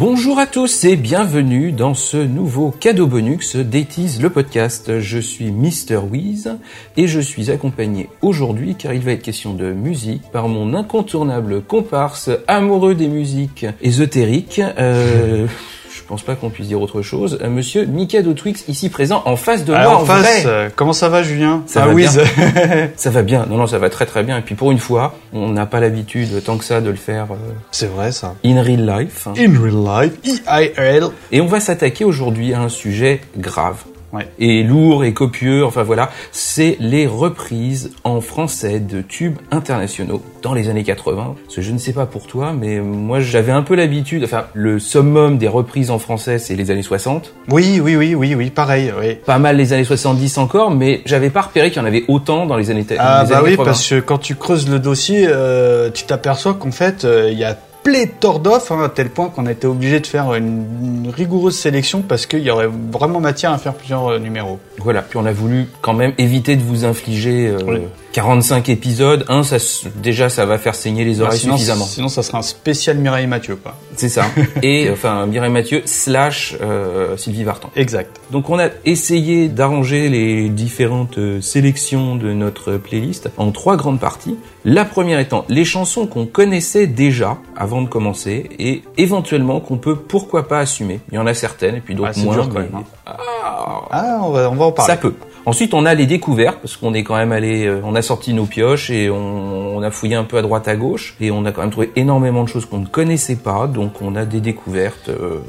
Bonjour à tous et bienvenue dans ce nouveau cadeau bonus d'Etis le podcast. Je suis Mister Wiz et je suis accompagné aujourd'hui car il va être question de musique par mon incontournable comparse amoureux des musiques ésotériques. Euh, pense pas qu'on puisse dire autre chose. Euh, monsieur Mikado Twix ici présent en face de Alors, moi en en face, vrai. euh, comment ça va Julien Ça Ah, va Wiz. Ça va bien. Non non, ça va très très bien et puis pour une fois, on n'a pas l'habitude tant que ça de le faire euh, C'est vrai ça. in real life. In real life, IRL. Et on va s'attaquer aujourd'hui à un sujet grave. Ouais. Et lourd et copieux, enfin voilà, c'est les reprises en français de tubes internationaux dans les années 80. Parce que je ne sais pas pour toi, mais moi j'avais un peu l'habitude, enfin le summum des reprises en français c'est les années 60. Oui, oui, oui, oui, oui, pareil, oui. Pas mal les années 70 encore, mais j'avais pas repéré qu'il y en avait autant dans les années, Ah les bah années oui, 80. parce que quand tu creuses le dossier, euh, tu t'aperçois qu'en fait, euh, il y a pléthore d'offres, hein, à tel point qu'on a été obligé de faire une, une rigoureuse sélection parce qu'il y aurait vraiment matière à faire plusieurs euh, numéros. Voilà, puis on a voulu quand même éviter de vous infliger euh, Oui. 45 épisodes. Un, ça, déjà ça va faire saigner les Ah, oreilles sinon, suffisamment. sinon, ça serait un spécial Mireille Mathieu, quoi. C'est ça. Et enfin Mireille Mathieu slash euh, Sylvie Vartan. Exact. Donc on a essayé d'arranger les différentes euh, sélections de notre playlist en trois grandes parties. La première étant les chansons qu'on connaissait déjà avant de commencer et éventuellement qu'on peut pourquoi pas assumer. Il y en a certaines et puis d'autres Ah, moins. dur, quand mais- même, hein. Ah, Ah, on va, on va en parler. ça peut. Ensuite, on a les découvertes parce qu'on est quand même allé, euh, on a sorti nos pioches et on, on a fouillé un peu à droite à gauche et on a quand même trouvé énormément de choses qu'on ne connaissait pas. Donc, on a des découvertes, euh,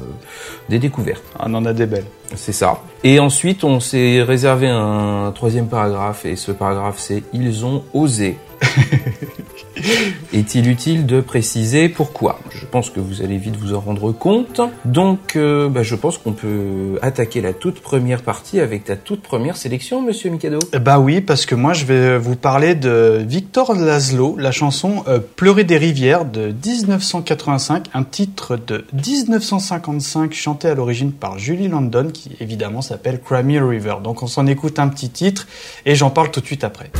des découvertes. Ah, On en a des belles. C'est ça. Et ensuite, on s'est réservé un troisième paragraphe et ce paragraphe, c'est ils ont osé. Est-il utile de préciser pourquoi? Je pense que vous allez vite vous en rendre compte. Donc, euh, bah, je pense qu'on peut attaquer la toute première partie avec ta toute première sélection, Monsieur Mikado. Bah oui, parce que moi je vais vous parler de Victor Laszlo, la chanson euh, Pleurer des rivières de 1985, un titre de 1955 chanté à l'origine par Julie London qui évidemment s'appelle Crimey River. Donc on s'en écoute un petit titre et j'en parle tout de suite après.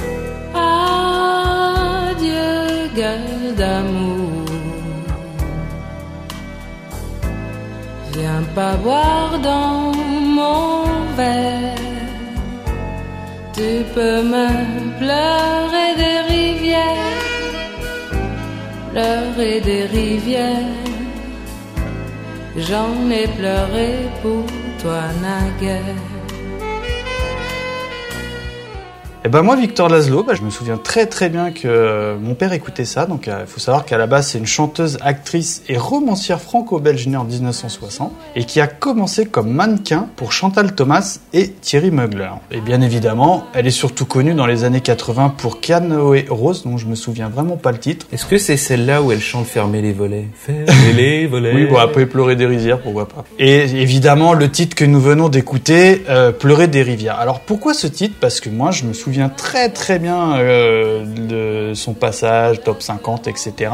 Adieu, pas boire dans mon verre. Tu peux me pleurer des rivières, pleurer des rivières. J'en ai pleuré pour toi naguère. Et ben moi Victor Laszlo, bah, je me souviens très très bien que euh, mon père écoutait ça. Donc il faut savoir qu'à la base c'est une chanteuse, actrice et romancière franco-belge née en 1960 et qui a commencé comme mannequin pour Chantal Thomas et Thierry Mugler. Et bien évidemment, elle est surtout connue dans les années 80 pour Canoë Rose, dont je me souviens vraiment pas le titre. Est-ce que c'est celle-là où elle chante Fermer les volets? Fermer les volets. Oui, bon après pleurer des rivières, pourquoi pas. Et évidemment le titre que nous venons d'écouter, euh, pleurer des rivières. Alors pourquoi ce titre? Parce que moi je me souviens très très bien euh, de son passage top 50, etc.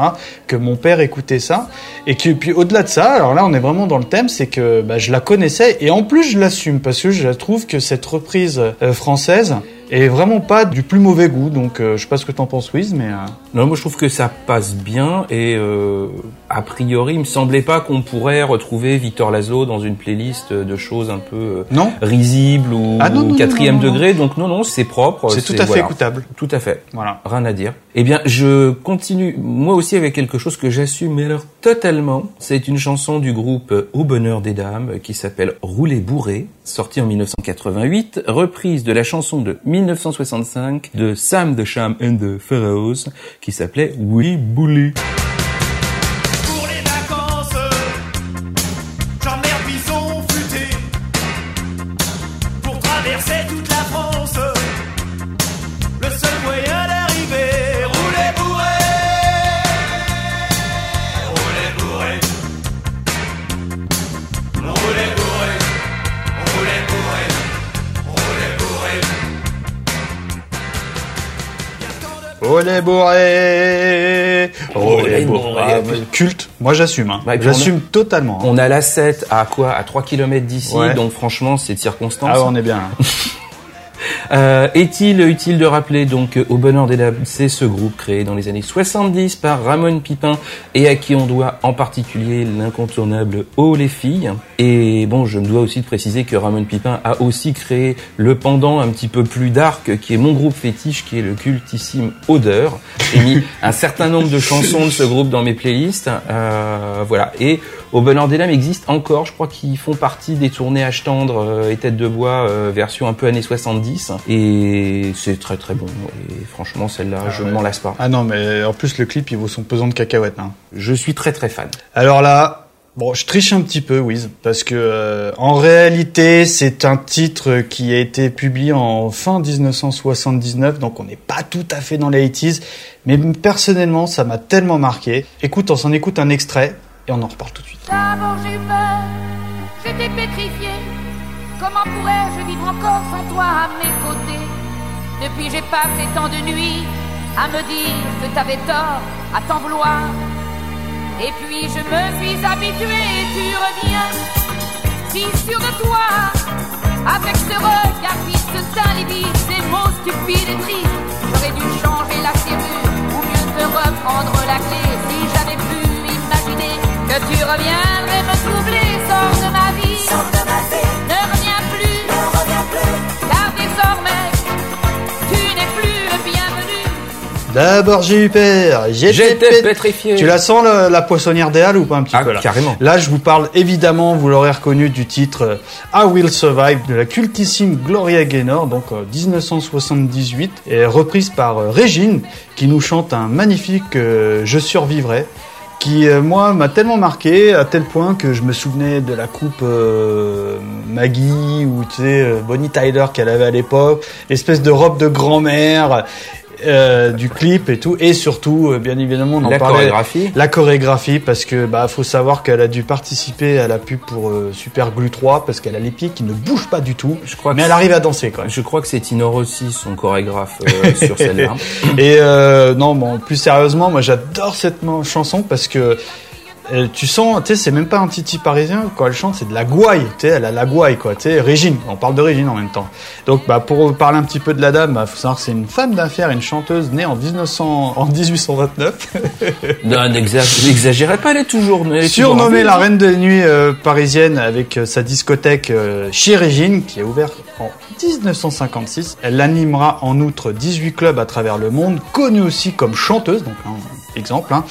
Que mon père écoutait ça et que puis au-delà de ça, alors là on est vraiment dans le thème, c'est que bah, je la connaissais et en plus je l'assume parce que je trouve que cette reprise euh, française est vraiment pas du plus mauvais goût. Donc euh, je sais pas ce que t'en penses, Wiz, mais euh, Non, moi je trouve que ça passe bien et euh, a priori, il me semblait pas qu'on pourrait retrouver Victor Laszlo dans une playlist de choses un peu euh, non, risibles ou Ah non, non, non, quatrième degré. Donc non, non, c'est propre. c'est tout à fait voilà. écoutable. Tout à fait. Voilà. Rien à dire. Eh bien, je continue moi aussi avec quelque chose que j'assume, mais alors totalement. C'est une chanson du groupe Au Bonheur des Dames qui s'appelle Rouler bourré, sortie en 1988, reprise de la chanson de 1965 de Sam the Sham and the Pharaohs qui s'appelait Oui Bouli. Bourré bourré. Ah, Culte, moi j'assume, hein. J'assume totalement. hein. On a la 7 à quoi? À 3 km d'ici, Ouais. donc franchement, c'est de circonstance. Ah on est bien. hein. Euh, Est-il utile de rappeler donc Au Bonheur des Dames, c'est ce groupe créé dans les années 70 par Ramon Pipin et à qui on doit en particulier l'incontournable Oh les filles. Et bon, je me dois aussi de préciser que Ramon Pipin a aussi créé le pendant un petit peu plus dark qui est mon groupe fétiche, qui est le cultissime Odeur. J'ai mis un certain nombre de chansons de ce groupe dans mes playlists. Euh, voilà. Et Au Bonheur des Dames existe encore, je crois qu'ils font partie des tournées H tendre euh, et Tête de bois euh, version un peu années 70 et c'est très très bon et franchement celle-là je ne m'en lasse pas. Ah non, mais en plus le clip il vaut son pesant de cacahuètes. Hein. Je suis très très fan. Alors là, bon, je triche un petit peu, Wiz, parce que euh, en réalité, c'est un titre qui a été publié en fin 1979, donc on n'est pas tout à fait dans les 80s, mais personnellement, ça m'a tellement marqué. Écoute, on s'en écoute un extrait et on en reparle tout de suite. D'abord j'ai eu peur, j'étais pétrifié. Comment pourrais-je vivre encore sans toi à mes côtés? Depuis j'ai passé tant de nuits à me dire que t'avais tort, à t'en vouloir. Et puis je me suis habitué et tu reviens, si sûr de toi, avec ce regard vif, ce teint livide, ces mots stupides et tristes. J'aurais dû changer la serrure ou mieux te reprendre la clé que tu reviendrais me troubler. Sors de ma vie, ne reviens plus, car désormais tu n'es plus le bienvenu. D'abord j'ai eu peur, j'étais pét- pétrifié. Tu la sens la poissonnière des Halles ou pas un petit Ah, peu là carrément. Là, je vous parle évidemment, vous l'aurez reconnu du titre euh, I Will Survive de la cultissime Gloria Gaynor, donc euh, 1978, et reprise par euh, Régine, qui nous chante un magnifique euh, Je survivrai qui euh, moi m'a tellement marqué à tel point que je me souvenais de la coupe euh, Maggie ou tu sais euh, Bonnie Tyler qu'elle avait à l'époque, l'espèce de robe de grand-mère euh, du clip et tout et surtout euh, bien évidemment on en La parlait chorégraphie. la chorégraphie parce que bah faut savoir qu'elle a dû participer à la pub pour euh, Super Glue 3 parce qu'elle a les pieds qui ne bougent pas du tout Je crois mais elle arrive à danser quand même. Je crois que c'est Tino Rossi, son chorégraphe euh, sur celle-là. Et euh, non, bon, plus sérieusement, moi j'adore cette chanson parce que euh, tu sens, tu sais, c'est même pas un titi parisien quand elle chante, c'est de la gouaille, tu sais, elle a la gouaille quoi, tu sais, Régine, on parle de Régine en même temps. Donc bah pour parler un petit peu de la dame, bah, faut savoir que c'est une femme d'affaires, une chanteuse née en 1900, en 1829, Non, n'exa- n'exagérez pas, elle est toujours, elle est surnommée la reine des nuits euh, parisienne avec euh, sa discothèque euh, chez Régine qui est ouverte en 1956. Elle animera en outre 18 clubs à travers le monde, connue aussi comme chanteuse, donc un exemple. Hein.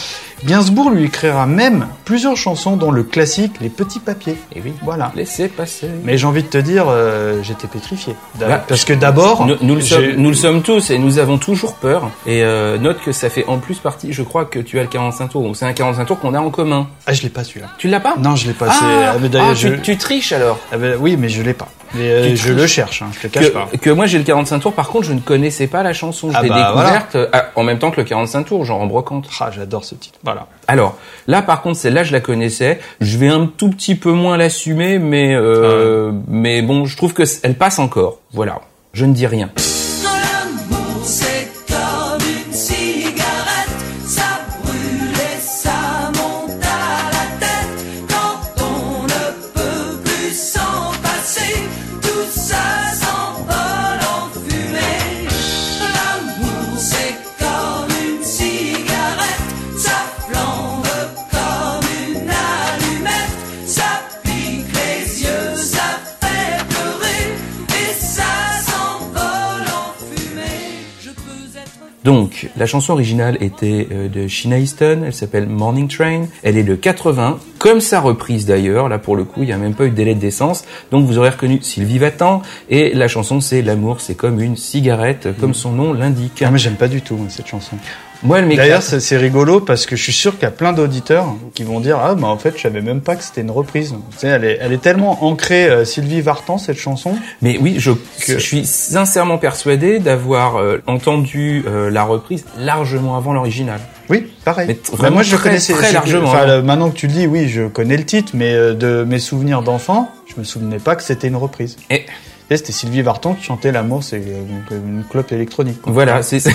Gainsbourg lui écrira même plusieurs chansons dont le classique Les Petits Papiers. Et oui. Voilà. Laissez passer. Mais j'ai envie de te dire, euh, j'étais pétrifié. Bah, Parce que d'abord, Nous, nous le sommes, nous le sommes tous et nous avons toujours peur. Et euh, note que ça fait en plus partie, je crois que tu as le 45 tours. C'est un 45 tours qu'on a en commun. Ah, je l'ai pas celui-là. Tu l'as pas? Non, je l'ai pas. Ah, ah, mais ah, je... tu, tu triches alors. ah, ben, oui, mais je l'ai pas. Mais euh, je le cherche, hein, je te cache pas. Que, que moi j'ai le 45 tours, par contre je ne connaissais pas la chanson. Je Ah l'ai bah, découverte euh, ah, en même temps que le 45 tours, genre en brocante. Ah, j'adore ce titre. Voilà. Alors là par contre celle-là je la connaissais. Je vais un tout petit peu moins l'assumer, mais euh, mais bon je trouve que elle passe encore. Voilà, je ne dis rien. Donc, la chanson originale était euh, de Sheena Easton, elle s'appelle Morning Train, elle est de 80, comme sa reprise d'ailleurs, là pour le coup il n'y a même pas eu de délai de décence, donc vous aurez reconnu Sylvie Vatan, et la chanson c'est L'amour c'est comme une cigarette, comme son nom l'indique. Ah, mais j'aime pas du tout cette chanson. Moi elle. D'ailleurs, c'est c'est rigolo parce que je suis sûr qu'il y a plein d'auditeurs qui vont dire ah bah en fait je savais même pas que c'était une reprise. Tu sais, elle est, elle est tellement ancrée euh, Sylvie Vartan cette chanson. Mais oui, je, Que- je suis sincèrement persuadé d'avoir euh, entendu euh, la reprise largement avant l'original. Oui, pareil. Mais t- Bah, moi je très, connaissais très largement, Enfin, hein. maintenant que tu le dis, oui, je connais le titre, mais euh, de mes souvenirs d'enfant, je me souvenais pas que c'était une reprise. Et Et c'était Sylvie Vartan qui chantait l'amour, c'est euh, une, une clope électronique. quoi. voilà, c'est C'est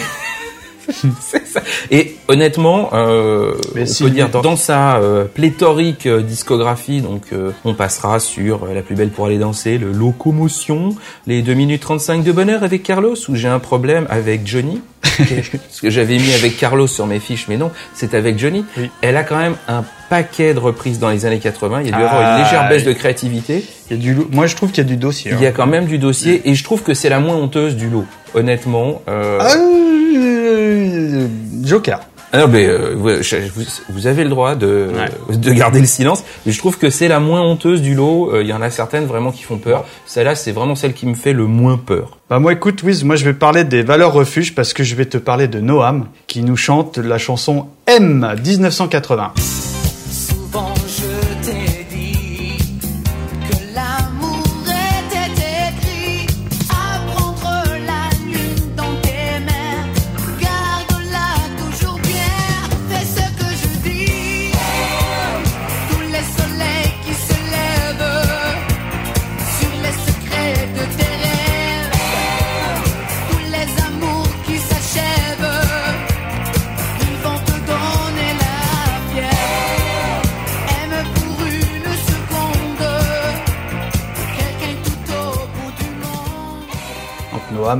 ça. Et honnêtement, euh, Mais on si- peut dire dans, dans sa euh, pléthorique euh, discographie, donc euh, on passera sur La plus belle pour aller danser, le Locomotion, les 2 minutes 35 de bonheur avec Carlos, où j'ai un problème avec Johnny? Parce que j'avais mis avec Carlos sur mes fiches, mais non, c'est avec Johnny. Oui. Elle a quand même un paquet de reprises dans les années 80. Il y a dû avoir Ah, une légère baisse de créativité. Il y a du lo- Moi, je trouve qu'il y a du dossier. Il y a hein. quand même du dossier, et je trouve que c'est la moins honteuse du lot. Honnêtement. Euh... Ah, euh, Joker. Ah non, mais euh, vous, avez le droit de, de garder le silence, mais je trouve que c'est la moins honteuse du lot. Euh, Il y en a certaines vraiment qui font peur. Celle-là, c'est vraiment celle qui me fait le moins peur. Bah moi écoute Wiz, moi je vais parler des valeurs refuge parce que je vais te parler de Noam qui nous chante la chanson M 1980.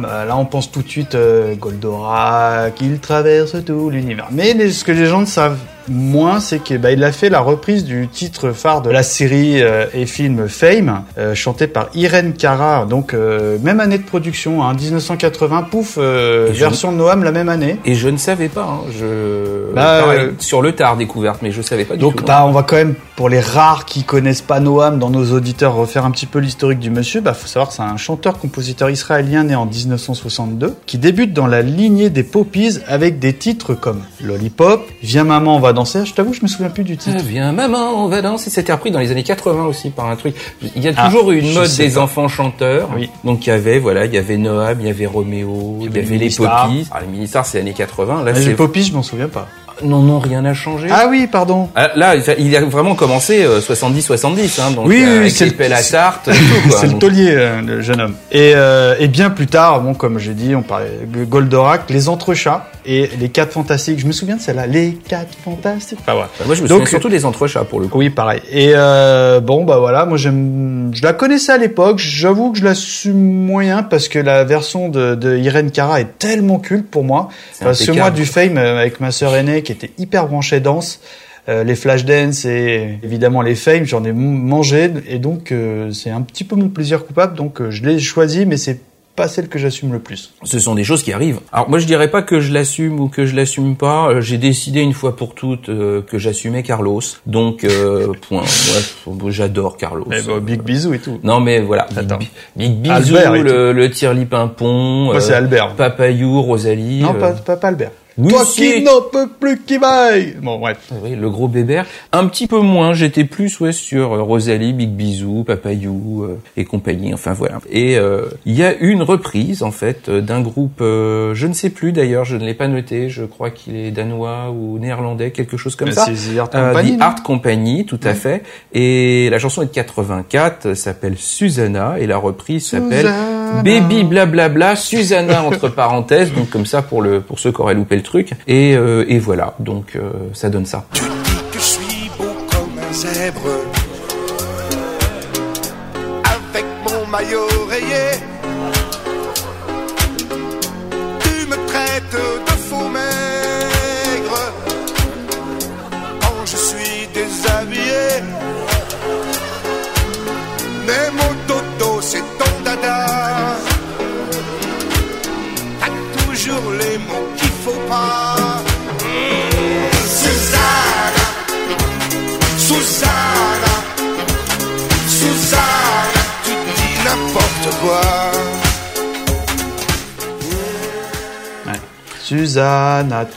Euh, là on pense tout de suite euh, Goldorak, il traverse tout l'univers. Mais ce que les gens ne savent moins, c'est que bah, il a fait la reprise du titre phare de la série euh, et film Fame, euh, chanté par Irene Cara. Donc euh, même année de production, hein, 1980, pouf, euh, je- version de Noam la même année. Et je ne savais pas. Hein, je Bah, pareil, sur le tard découverte, mais je savais pas du Donc tout. bah, on va quand même, pour les rares qui connaissent pas Noam dans nos auditeurs, refaire un petit peu l'historique du monsieur. Bah faut savoir que c'est un chanteur-compositeur israélien né en 1962 qui débute dans la lignée des Poppies avec des titres comme Lollipop, Viens maman on va danser. Je t'avoue je me souviens plus du Ah, titre. Viens maman, on va danser. C'était repris dans les années 80 aussi par un truc. Il y a Ah, toujours eu une mode des pas. enfants chanteurs. Oui. Donc il y avait voilà, il y avait Noam, il y avait Roméo, il y avait les. Poppies. Ah, les mini-stars c'est années 80. Là les Poppies je m'en souviens pas. Non non rien n'a changé. Ah oui pardon. Ah, Là, il a vraiment commencé 70-70, hein, donc Oui, euh, oui, avec c'est le- à tarte. C'est le taulier, euh, le jeune homme. Et, euh, et bien plus tard, bon, comme j'ai dit, on parlait de Goldorak, les entrechats et les quatre fantastiques. Je me souviens de celle-là, les quatre fantastiques. Enfin, voilà. Moi, je me Donc, souviens surtout des entrechats pour le coup. Oui, pareil. Et euh, bon, bah voilà, moi j'aime, je la connaissais à l'époque. J'avoue que je la suis moyen parce que la version de, de Irene Cara est tellement culte pour moi. Parce que moi, du Fame euh, avec ma sœur aînée qui était hyper branchée danse. euh, les Flashdance et évidemment les Fame, j'en ai mangé et donc euh, c'est un petit peu mon plaisir coupable. Donc euh, je l'ai choisi, mais c'est pas celle que j'assume le plus. Ce sont des choses qui arrivent. Alors moi je dirais pas que je l'assume ou que je l'assume pas. Euh, J'ai décidé une fois pour toutes euh, que j'assumais Carlos. Donc euh, point. Ouais, j'adore Carlos. Mais bon, big bisous et tout. Non mais voilà. Big, Attends. big et le, le tirli pimpon. Moi, c'est Albert. Papayou, Rosalie. Non, euh, pas, pas, pas Albert. Oui, Toi qui n'en peux plus qui vaille. Bon, bref. Oui, le gros bébert. Un petit peu moins, j'étais plus ouais, sur euh, Rosalie, Big Bisou, Papayou euh, et compagnie, enfin voilà. Et euh, il y a une reprise en fait euh, d'un groupe, euh, je ne sais plus d'ailleurs, je ne l'ai pas noté, je crois qu'il est danois ou néerlandais, quelque chose comme Mais ça. c'est The Art Euh, Company, The Art Company, tout à fait. Et la chanson est de 84, euh, s'appelle Susanna, et la reprise s'appelle Susanna. Baby blablabla Susanna entre parenthèses, donc comme ça pour le pour ceux qui auraient loupé le truc. Et, euh, et voilà, donc euh, ça donne ça. Tu dis que je suis beau comme un zèbre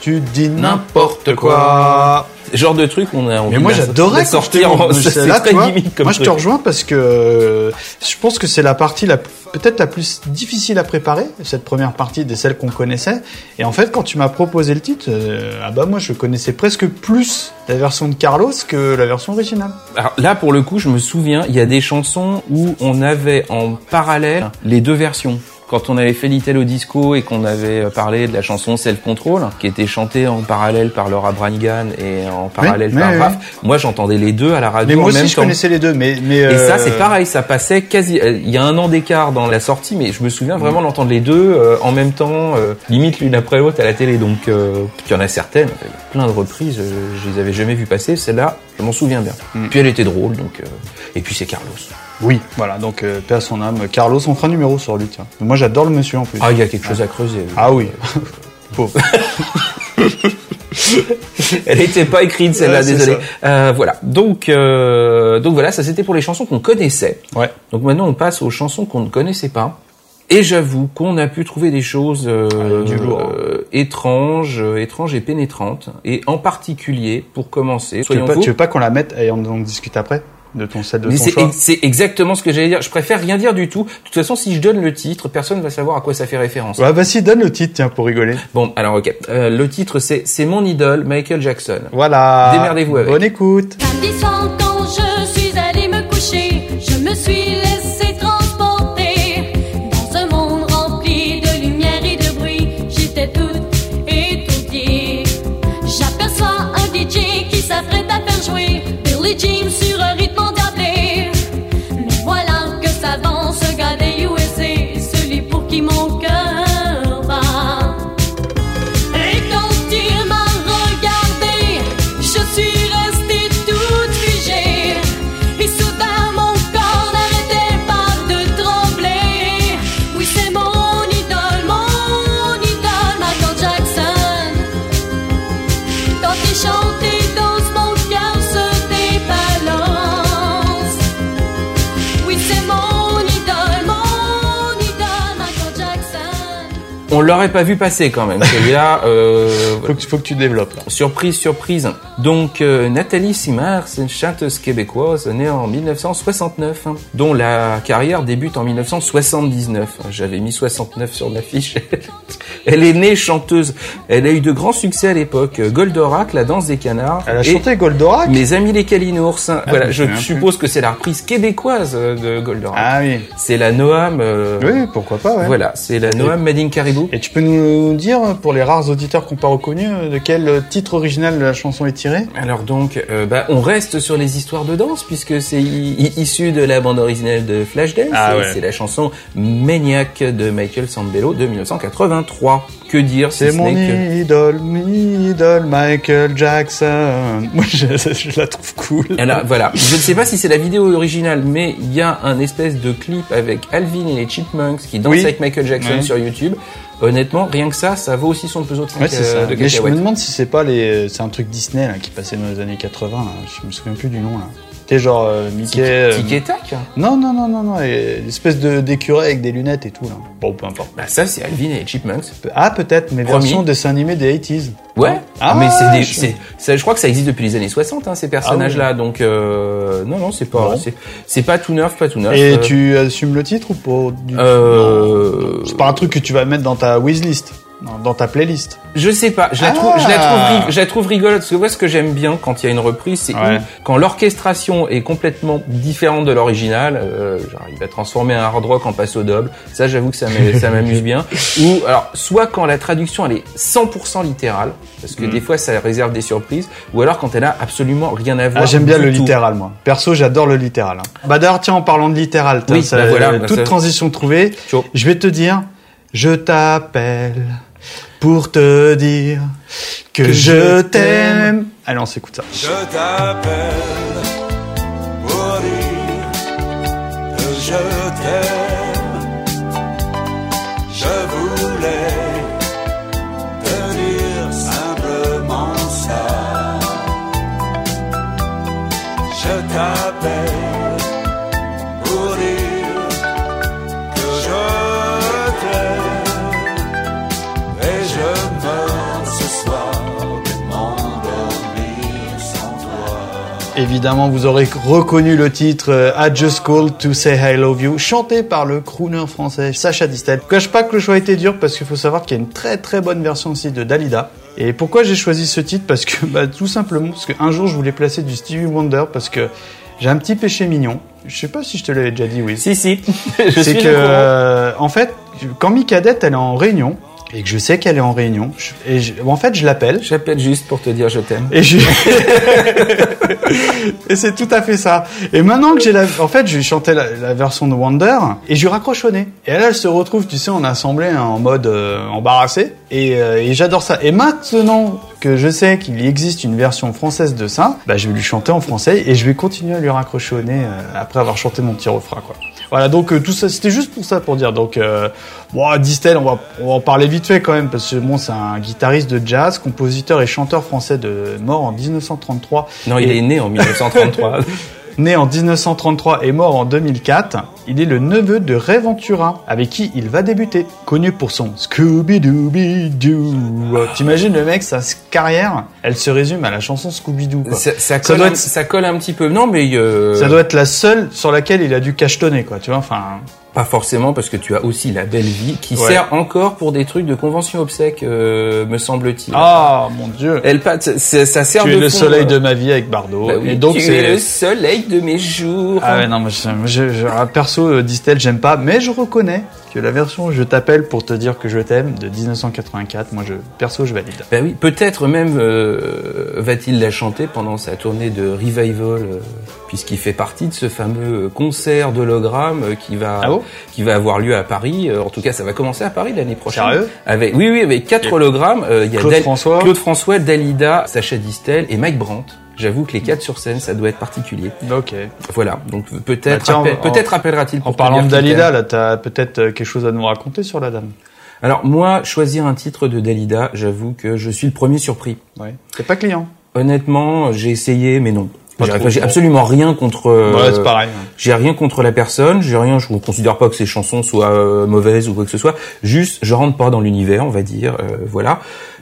Tu dis N'importe quoi. Genre de truc, on a envie Mais moi j'adorais sortir. en- là, très comme Moi je te rejoins parce que euh, je pense que c'est la partie la peut-être la plus difficile à préparer, cette première partie des celles qu'on connaissait. Et en fait, quand tu m'as proposé le titre, euh, ah bah moi je connaissais presque plus la version de Carlos que la version originale. Alors là, pour le coup, je me souviens, il y a des chansons où on avait en parallèle les deux versions. Quand on avait fait l'Italo Disco et qu'on avait euh, parlé de la chanson Self Control, qui était chantée en parallèle par Laura Branigan et en parallèle Oui, par oui, Raph, moi j'entendais les deux à la radio Mais moi en même aussi, je temps. connaissais les deux, mais mais Et euh, ça, c'est pareil, ça passait quasi. euh, Il y a un an d'écart dans la sortie, mais je me souviens Mm. vraiment d'entendre les deux euh, en même temps, euh, limite l'une après l'autre à la télé. Donc, euh, il y en a certaines, plein de reprises, euh, je les avais jamais vues passer. Celle-là, je m'en souviens bien. Mm. Puis elle était drôle, donc. euh, Et puis c'est Carlos. Oui, voilà. Donc euh, paix à son âme. Carlos, on fera un numéro sur lui. Tiens. Moi, j'adore le monsieur en plus. Ah, il y a quelque chose à creuser. Ah oui. Pauvre. Elle n'était pas écrite celle-là, Ouais, c'est désolé. Euh, voilà. Donc, euh, donc voilà, ça c'était pour les chansons qu'on connaissait. Ouais. Donc maintenant on passe aux chansons qu'on ne connaissait pas. Et j'avoue qu'on a pu trouver des choses euh, Ah, du lourd. euh, étranges, euh, étranges et pénétrantes. Et en particulier, pour commencer, Tu veux soyons pas, fous, tu veux pas qu'on la mette et on en discute après? De ton set de mais ton c'est choix ex- c'est exactement ce que j'allais dire. Je préfère rien dire du tout. De toute façon, si je donne le titre, personne va savoir à quoi ça fait référence. Ouais, vas-y, donne le titre, tiens, pour rigoler. Bon, alors ok. Euh, le titre c'est c'est mon idole, Michael Jackson. Voilà. Démerdez-vous avec. Bonne écoute. Samedi soir, quand je suis allée me coucher, je me suis l'aurait pas vu passer quand même. Celui-là, euh, Faut que, faut que tu développes là. Surprise, surprise. Donc euh, Nathalie Simard, c'est une chanteuse québécoise née en 1969, hein, dont la carrière débute en 1979. J'avais mis 69 sur ma fiche. Elle est née chanteuse. Elle a eu de grands succès à l'époque. Goldorak, La danse des canards. Elle a chanté Goldorak Mes amis les Calinours. je voilà, je suppose que c'est la reprise québécoise euh, de Goldorak. Ah oui. C'est la Noam. euh, Oui, pourquoi pas, ouais. Voilà, c'est la Noam Made in Caribou. Et tu peux nous dire, pour les rares auditeurs qu'on pas reconnus, euh, de quel titre original la chanson est tirée Alors donc, euh, bah, on reste sur les histoires de danse puisque c'est issu de la bande originale de Flashdance. Ah ouais. C'est la chanson Maniac de Michael Sambello de 1983. Que dire si C'est ce mon que... idole, idole, Michael Jackson. Moi, je, je la trouve cool. Alors, voilà, je ne sais pas si c'est la vidéo originale, mais il y a un espèce de clip avec Alvin et les Chipmunks qui dansent Oui. avec Michael Jackson Ouais. sur YouTube. Honnêtement, rien que ça, ça vaut aussi son pesot de, Ouais, euh, ça. de Mais je me demande si c'est pas les, c'est un truc Disney là, qui passait dans les années 80. Là. Je me souviens plus du nom là. C'était genre euh, Mickey. euh, Tic et tac Non, non, non, non, non. et L'espèce de d'écureuil avec des lunettes et tout là. Bon, peu importe. Bah ça, c'est Alvin et les Chipmunks. Ah, peut-être, mais Promis. version dessin animé des 80s. Ouais. Ah, mais c'est des, je- c'est, je crois que ça existe depuis les années 60, hein, ces personnages-là. Donc, euh, non, non, c'est pas, c'est, c'est pas tout neuf, pas tout neuf. Et Euh, tu assumes le titre ou pas du... Euh, Non. C'est pas un truc que tu vas mettre dans ta wishlist, dans- dans ta playlist. Je sais pas, je la Ah. trouve, je la trouve, ri- je la trouve rigolote. Parce que moi, ce que j'aime bien quand il y a une reprise, c'est Ouais. quand l'orchestration est complètement différente de l'original. Euh, genre, il va transformer un hard rock en passo double. Ça, j'avoue que ça m'amuse- bien. Ou alors, soit quand la traduction elle est 100% littérale, parce Mm. que des fois, ça réserve des surprises. Ou alors quand elle a absolument rien à voir. Ah, j'aime bien le tout. littéral, moi. Perso, j'adore le littéral. hein. Bah d'ailleurs, tiens, en parlant de littéral, Oui, ça- bah voilà, bah toute ça- transition trouvée. Je vais te dire, je t'appelle pour te dire que, je t'aime. Allez, on s'écoute ça. Je t'appelle pour dire que je t'aime. Évidemment, vous aurez reconnu le titre euh, I Just Called to Say I Love You, chanté par le crooner français Sacha Distel. Je cache pas que le choix a été dur parce qu'il faut savoir qu'il y a une très très bonne version aussi de Dalida. Et pourquoi j'ai choisi ce titre? Parce que, bah, tout simplement, parce qu'un jour, je voulais placer du Stevie Wonder parce que j'ai un petit péché mignon. Je sais pas si je te l'avais déjà dit, oui. Si, si. C'est que, euh, en fait, quand Micadette, elle est en réunion, et que je sais qu'elle est en réunion, je- et je- en fait, je l'appelle, J'appelle juste pour te dire je t'aime. et je... et c'est tout à fait ça. Et maintenant que j'ai la, en fait, je lui chantais la, la version de Wonder et je lui raccroche au nez. Et là, elle se retrouve, tu sais, en assemblée, hein, en mode euh, embarrassé. Et, euh, et j'adore ça. Et maintenant que je sais qu'il existe une version française de ça, bah, je vais lui chanter en français et je vais continuer à lui raccrocher au nez euh, après avoir chanté mon petit refrain, quoi. Voilà, donc euh, tout ça, c'était juste pour ça, pour dire. Donc, euh, bon, Distel, on va, on va en parler vite fait quand même, parce que bon, c'est un guitariste de jazz, compositeur et chanteur français de mort en 1933. Non, il Et- est né en 1933. Né en 1933 et mort en 2004, il est le neveu de Ray Ventura, avec qui il va débuter. Connu pour son Scooby-Dooby-Doo. T'imagines le mec, sa carrière, elle se résume à la chanson Scooby-Doo. quoi. ça, ça colle doit un, ça colle un petit peu. Non, mais euh, Ça doit être la seule sur laquelle il a dû cachetonner, quoi. Tu vois, enfin. Pas forcément parce que tu as aussi la belle vie qui Ouais. sert encore pour des trucs de convention obsèque, euh, me semble-t-il. Ah, mon dieu. Elle c'est- ça sert Tu de es le fond, soleil euh, de ma vie avec Bardot. bah oui, et donc tu es c'est. le soleil de mes jours. Ah ouais, non, moi, je, je, je- ah, perso, euh, Distel, j'aime pas, mais je reconnais que la version Je t'appelle pour te dire que je t'aime de 1984, moi, je, perso, je valide. Bah oui, peut-être même euh, va-t-il la chanter pendant sa tournée de revival, euh, puisqu'il fait partie de ce fameux concert d'hologramme euh, qui va Ah bon? qui va avoir lieu à Paris. Euh, en tout cas, ça va commencer à Paris l'année prochaine. Sérieux? Avec oui, oui, avec quatre hologrammes. Euh, Il y a Claude Dal- François? Claude François, Dalida, Sacha Distel et Mike Brandt. J'avoue que les quatre sur scène, ça doit être particulier. Ok. Voilà, donc Bah peut-être en- peut-être appellera-t-il pour En parlant de Dalida, là, t'as peut-être euh, quelque chose à nous raconter sur la dame. Alors moi, choisir un titre de Dalida, j'avoue que je suis le premier surpris. Ouais. T'es pas client. Honnêtement, j'ai essayé, mais non. J'ai absolument rien contre. euh, ouais, c'est pareil. hein. J'ai rien contre la personne. J'ai rien. Je ne considère pas que ses chansons soient euh, mauvaises ou quoi que ce soit. Juste, je rentre pas dans l'univers, on va dire. euh, voilà.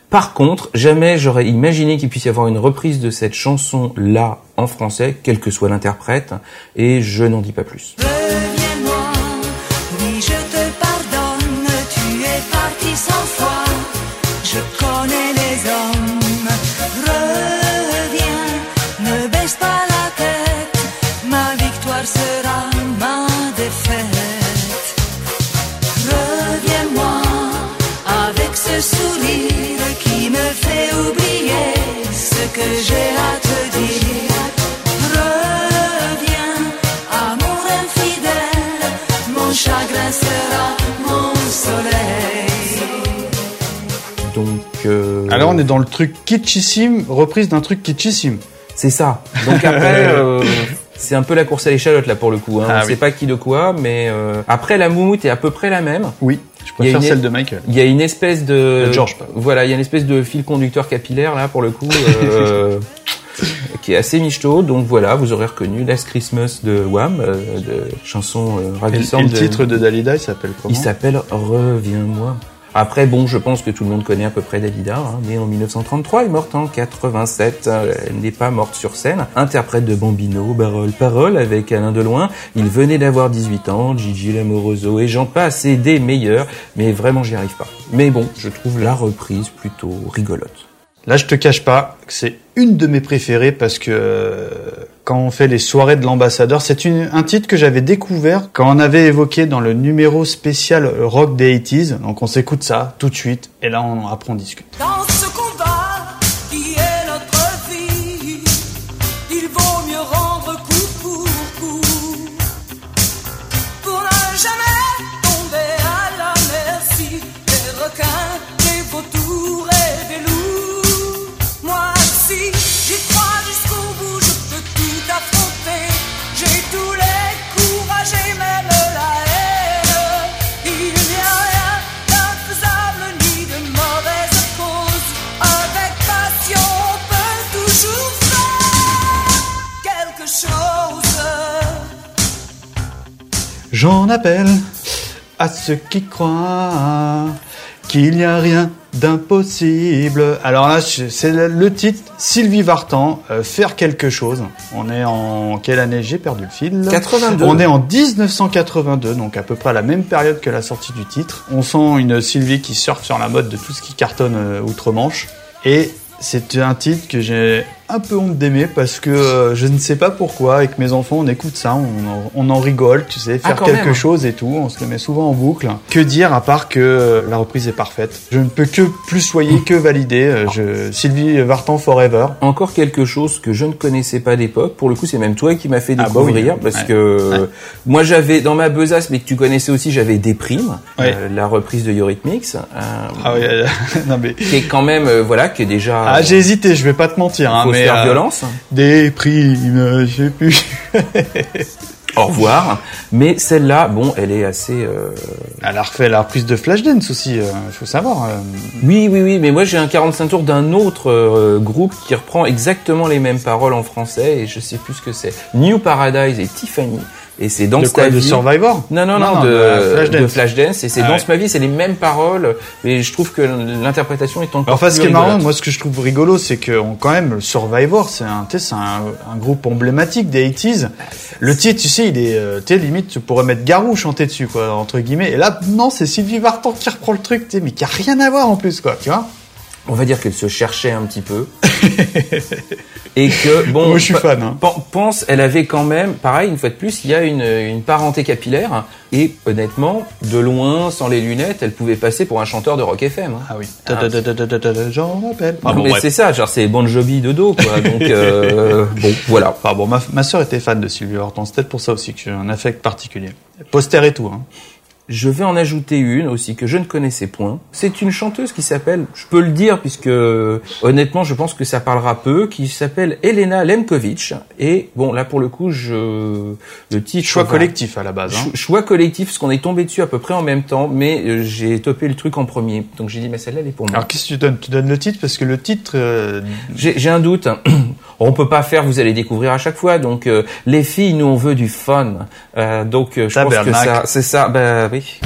Par contre, jamais j'aurais imaginé qu'il puisse y avoir une reprise de cette chanson-là en français, quel que soit l'interprète, et je n'en dis pas plus. Euh, Alors, on est dans le truc kitschissime, reprise d'un truc kitschissime. c'est ça. Donc après, euh, c'est un peu la course à l'échalote là pour le coup. Hein. Ah on oui. sait pas qui de quoi, mais euh, après la moumoute est à peu près la même. Oui. Je préfère celle de Michael. Il y a une espèce de De George, voilà, il y a une espèce de fil conducteur capillaire là pour le coup euh, qui est assez michto. Donc voilà, vous aurez reconnu Last Christmas de Wham, euh, de chanson euh, ravissante. et le de- titre de Dalida, il s'appelle comment? Il s'appelle Reviens-moi. Après, bon, je pense que tout le monde connaît à peu près Dalida, hein, née en 1933 et morte en 87. Euh, Elle n'est pas morte sur scène. Interprète de Bambino, Barole, Parole avec Alain Deloin. Il venait d'avoir 18 ans, Gigi Lamoroso et j'en passe et des meilleurs. Mais vraiment, j'y arrive pas. Mais bon, je trouve la reprise plutôt rigolote. Là, je te cache pas que c'est une de mes préférées parce que euh, quand on fait les soirées de l'ambassadeur, c'est un titre que j'avais découvert quand on avait évoqué dans le numéro spécial rock des 80s. Donc on s'écoute ça tout de suite et là on après on discute. J'en appelle à ceux qui croient qu'il n'y a rien d'impossible. Alors là, c'est le le titre Sylvie Vartan, euh, faire quelque chose. On est en quelle année J'ai perdu le fil. 82. On est en 1982, donc à peu près à la même période que la sortie du titre. On sent une Sylvie qui surfe sur la mode de tout ce qui cartonne euh, outre-Manche. Et c'est un titre que j'ai un peu honte d'aimer parce que euh, je ne sais pas pourquoi. Avec mes enfants, on écoute ça, on en, on en rigole, tu sais, Ah, faire quand quelque même. chose et tout. On se le met souvent en boucle. Que dire à part que euh, la reprise est parfaite Je ne peux que plus soyer que valider. Euh, Je, Sylvie Vartan Forever. Encore quelque chose que je ne connaissais pas d'époque. Pour le coup, c'est même toi qui m'as fait Ah bah oui. découvrir parce Ouais. que moi j'avais dans ma besace, mais que tu connaissais aussi, j'avais Déprime, Ouais. euh, la reprise de Eurythmics, euh, Ah oui, euh, non mais. qui est quand même euh, voilà, qui est déjà. Ah, j'ai hésité, je vais pas te mentir. Hein, mais, faire euh, violence. Des primes, je sais plus. Au revoir. Mais celle-là, bon, elle est assez. euh, Elle a refait la reprise de Flashdance aussi, il faut savoir. euh. Oui, oui, oui. Mais moi, j'ai un 45 tours d'un autre euh, groupe qui reprend exactement les mêmes paroles en français et je sais plus ce que c'est. New Paradise et Tiffany. Et c'est dans de quoi, ta de vie. Survivor Non, non, non, de, de Flashdance. de Flashdance. Et c'est Ah dans ouais. ma vie, c'est les mêmes paroles. Mais je trouve que l'interprétation est encore Enfin, ce qui est marrant, moi, ce que je trouve rigolo, c'est que on- quand même, Survivor, c'est un, c'est un, un groupe emblématique des 80s. Le titre, tu sais, il est, euh, tu limite, tu pourrais mettre Garou chanter dessus, quoi, entre guillemets. Et là, non, c'est Sylvie Vartan qui reprend le truc, tu sais, mais qui a rien à voir en plus, quoi, tu vois. On va dire qu'elle se cherchait un petit peu. et que, bon. Moi, je suis fan, hein. pen- Pense, elle avait quand même, pareil, une fois de plus, il y a une, une parenté capillaire. Et honnêtement, de loin, sans les lunettes, elle pouvait passer pour un chanteur de rock FM. hein. Ah oui. Ah. J'en rappelle. Ah bon, mais c'est ça, genre c'est Bon Jovi de dos, quoi. Donc, euh, bon, voilà. Enfin bon, ma, ma sœur était fan de Sylvie peut-être pour ça aussi que j'ai un affect particulier. Poster et tout, hein. Je vais en ajouter une aussi que je ne connaissais point. C'est une chanteuse qui s'appelle, je peux le dire puisque honnêtement je pense que ça parlera peu, qui s'appelle Elena Lemkovic. Et bon là pour le coup je le titre Choix va- collectif à la base, hein. Cho- Choix collectif, parce qu'on est tombé dessus à peu près en même temps, mais euh, j'ai topé le truc en premier. Donc j'ai dit mais celle-là elle est pour moi. Alors qu'est-ce que tu donnes? Tu donnes le titre parce que le titre, euh, j'ai un doute. On peut pas faire, vous allez découvrir à chaque fois. Donc euh, les filles, nous on veut du fun. Euh, donc euh, je pense que ça, c'est ça. Bah oui.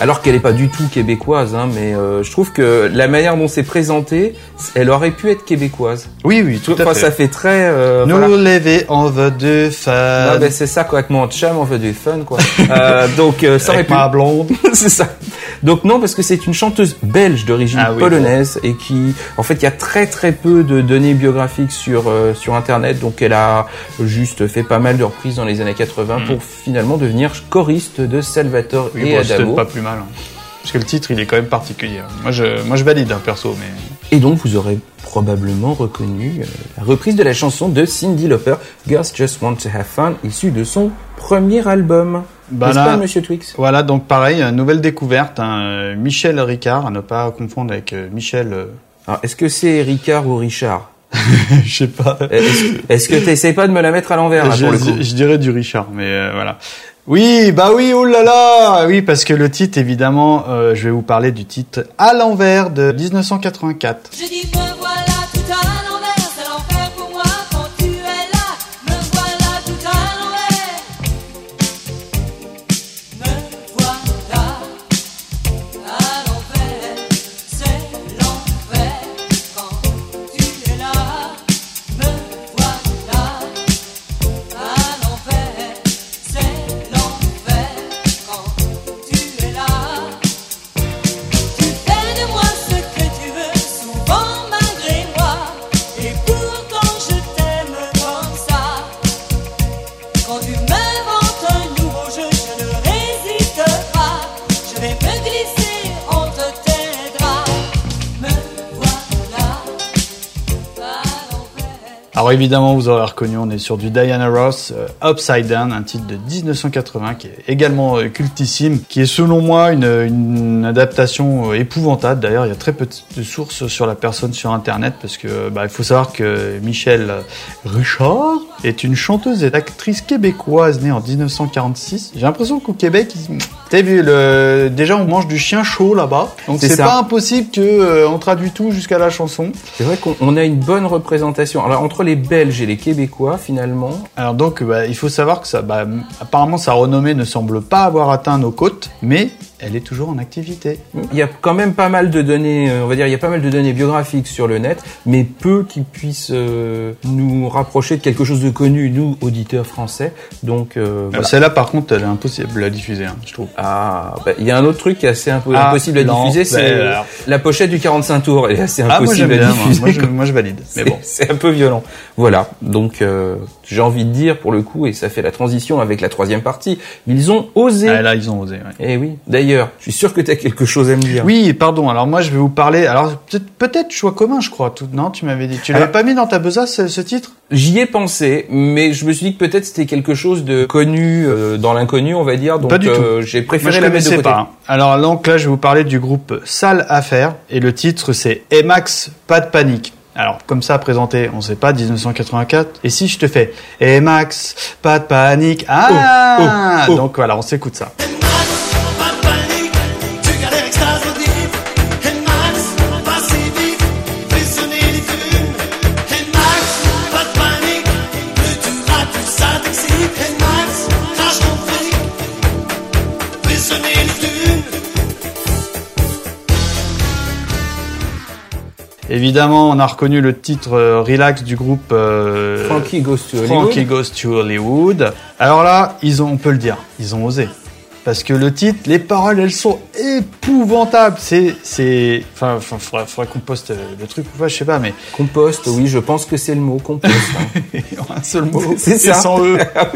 Alors qu'elle est pas du tout québécoise, hein, mais euh, je trouve que la manière dont c'est présenté, elle aurait pu être québécoise. Oui, oui, tout Enfin, à fait. ça fait très. euh, Nous voilà. lever, on veut de fun. Ah, ben, c'est ça quoi, avec mon chum, on veut du fun quoi. Euh, donc euh, ça aurait Avec pu. ma blonde. c'est ça. Donc non, parce que c'est une chanteuse belge d'origine Ah oui, polonaise et qui, en fait, il y a très très peu de données biographiques sur euh, sur Internet. Donc elle a juste fait pas mal de reprises dans les années 80 pour finalement devenir choriste de Salvatore Hmm. Oui, et bon, Adamo. pas plus mal. hein. Parce que le titre, il est quand même particulier. Moi, je, moi, je valide, un perso, mais. Et donc vous aurez probablement reconnu euh, la reprise de la chanson de Cindy Lauper, Girls Just Want to Have Fun, issue de son premier album. Bah N'est-ce là- pas, Monsieur Twix? Voilà, donc pareil, euh, nouvelle découverte, hein, euh, Michel Ricard, à ne pas confondre avec euh, Michel, euh, Alors, Est-ce que c'est Ricard ou Richard? Je sais pas. Est-ce que t'essayes pas de me la mettre à l'envers là, je, pour le coup? je- je dirais du Richard, mais euh, voilà. Oui, bah oui, oh là là Oui, parce que le titre, évidemment, euh, je vais vous parler du titre À l'envers de 1984. Je dis me Alors évidemment, vous aurez reconnu, on est sur du Diana Ross, euh, Upside Down, un titre de 1980 qui est également euh, cultissime, qui est selon moi une, une adaptation euh, épouvantable. D'ailleurs, il y a très peu de sources sur la personne sur Internet parce que bah, il faut savoir que Michel Richard est une chanteuse et actrice québécoise née en 1946. J'ai l'impression qu'au Québec, ils- t'as vu, le... déjà on mange du chien chaud là-bas, donc C'est pas impossible que on traduit tout jusqu'à la chanson. C'est vrai qu'on on a une bonne représentation. Alors entre les Belges et les Québécois, finalement, Alors donc, bah, il faut savoir que ça, bah, apparemment, sa renommée ne semble pas avoir atteint nos côtes, mais elle est toujours en activité. il y a quand même pas mal de données, euh, on va dire, il y a pas mal de données biographiques sur le net, mais peu qui puissent euh, nous rapprocher de quelque chose de connu, nous, auditeurs français. Donc, euh, voilà. Euh, Celle-là, par contre, elle est impossible à diffuser, hein, je trouve. Ah, bah, il y a un autre truc qui est assez impo- Ah, impossible à non, diffuser, c'est euh, alors. la pochette du 45 tours. Elle est assez Ah, moi impossible à moi. diffuser. Moi, je, moi, je valide. Mais C'est- bon. c'est un peu violent. Voilà. Donc, euh, j'ai envie de dire pour le coup, et ça fait la transition avec la troisième partie, ils ont osé. Ah, là, ils ont osé. ouais. Eh oui. D'ailleurs, je suis sûr que tu as quelque chose à me dire. Oui, pardon. Alors moi, je vais vous parler. Alors peut-être, peut-être choix commun, je crois. Tout, non, tu m'avais dit. Tu l'avais Alors- pas mis dans ta besace ce, ce titre? J'y ai pensé, mais je me suis dit que peut-être c'était quelque chose de connu euh, dans l'inconnu, on va dire. Donc, Pas du euh, j'ai Moi, préféré je la mettre de côté. pas. hein. Alors donc là, je vais vous parler du groupe Sale Affaire et le titre c'est Emax, pas de panique. Alors comme ça présenté, on sait pas 1984. Et si je te fais Emax, pas de panique. Ah Oh, oh, oh. Donc voilà, on s'écoute ça. Évidemment, on a reconnu le titre euh, Relax du groupe euh, Frankie Goes to Hollywood. Frankie Goes to Hollywood. Alors là, ils ont, on peut le dire, ils ont osé. Parce que le titre, les paroles, elles sont épouvantables. C'est, c'est, enfin, enfin, faudrait, faudrait qu'on poste euh, le truc ou pas, je sais pas, mais Compost, oui, je pense que c'est le mot compost. hein. en un seul mot, c'est ça. sans eux. Ah.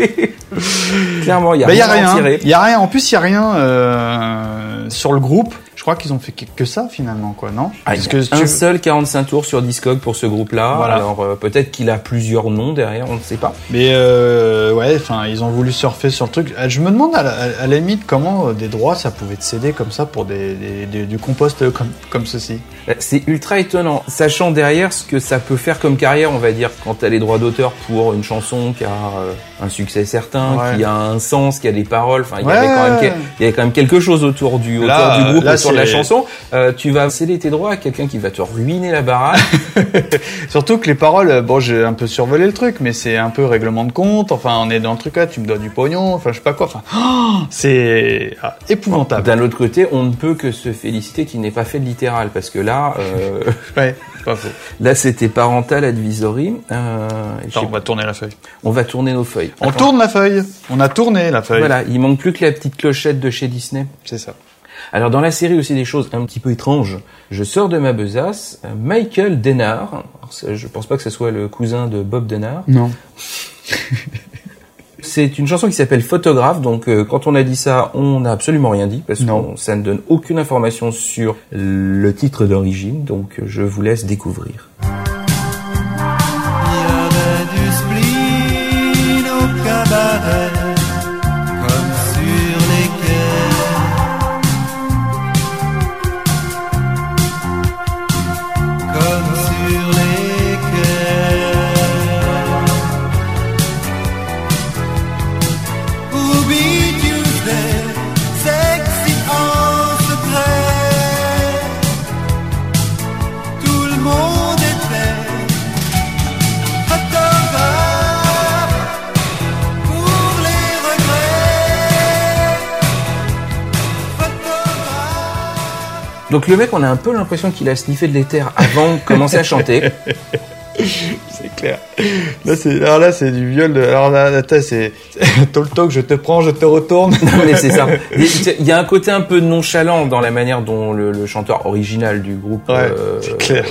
Clairement, il y a Bah, y rien a rien. Il y a rien. En plus, il y a rien euh, sur le groupe. Je crois qu'ils ont fait que, ça finalement, quoi, non Ah, Parce que un tu- seul 45 tours sur Discog pour ce groupe-là. Voilà. Alors euh, peut-être qu'il a plusieurs noms derrière, on ne sait pas. Mais euh, ouais, enfin, ils ont voulu surfer sur le truc. Euh, Je me demande à la, à la limite comment euh, des droits ça pouvait te céder comme ça pour des, des- des- du compost comme, comme ceci. Euh, C'est ultra étonnant, sachant derrière ce que ça peut faire comme carrière, on va dire, quand tu as les droits d'auteur pour une chanson qui a euh, un succès certain, Ouais. qui a un sens, qui a des paroles. Enfin, il y avait quand même quel- il y avait quand même quelque chose autour du, autour Là, du groupe, là, autour de la chanson. Euh, tu vas céder tes droits à quelqu'un qui va te ruiner la baraque. Surtout que les paroles, bon, j'ai un peu survolé le truc, mais c'est un peu règlement de compte. Enfin, on est dans le truc là, tu me dois du pognon. Enfin, je sais pas quoi. Enfin, oh, c'est ah, épouvantable. D'un autre côté, on ne peut que se féliciter qu'il n'ait pas fait de littéral, parce que là, euh, Ouais, pas faux. là c'était parental advisory. Euh, Attends, on va tourner la feuille. on va tourner nos feuilles. On tourne la feuille. On a tourné la feuille. Voilà, il manque plus que la petite clochette de chez Disney. C'est ça. Alors dans la série aussi des choses un petit peu étranges. Je sors de ma besace, Michael Denard. Je pense pas que ce soit le cousin de Bob Denard. Non. C'est une chanson qui s'appelle Photographe. Donc euh, quand on a dit ça, on n'a absolument rien dit parce que ça ne donne aucune information sur le titre d'origine. Donc je vous laisse découvrir. Donc le mec, on a un peu l'impression qu'il a sniffé de l'éther avant de commencer à chanter. C'est clair. Là, c'est, alors là, c'est du viol. De, alors là, là, c'est, talk je te prends, je te retourne. Non, mais c'est ça. Il y a un côté un peu nonchalant dans la manière dont le, le chanteur original du groupe Ouais, euh, clair.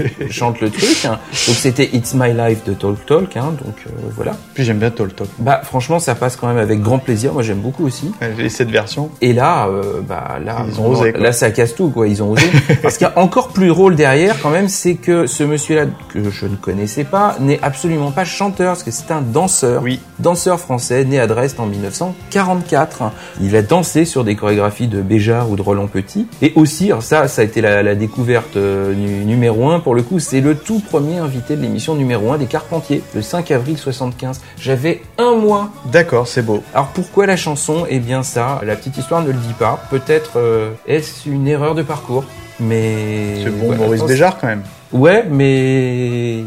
euh, chante le truc. hein. Donc c'était It's My Life de Talk Talk. Hein, donc euh, voilà. Puis j'aime bien talk talk. Bah franchement, ça passe quand même avec grand plaisir. Moi, j'aime beaucoup aussi. J'ai cette version. Et là, bah là, Ils ont osé, là, ça casse tout, quoi. Ils ont osé. Parce qu'il y a encore plus drôle derrière, quand même, c'est que ce monsieur-là que je ne connaissais pas n'est absolument pas chanteur, parce que c'est un danseur, Oui. danseur français né à Dresde en 1944. Il a dansé sur des chorégraphies de Béjart ou de Roland Petit. Et aussi, ça, ça a été la, la découverte euh, nu- numéro un pour le coup. C'est le tout premier invité de l'émission numéro un des Carpentiers, le 5 avril 75. J'avais un mois D'accord, c'est beau. alors pourquoi la chanson? Eh bien ça, la petite histoire ne le dit pas. Peut-être euh, est-ce une erreur de parcours, mais C'est bon, voilà, Maurice Béjart quand même. Ouais, mais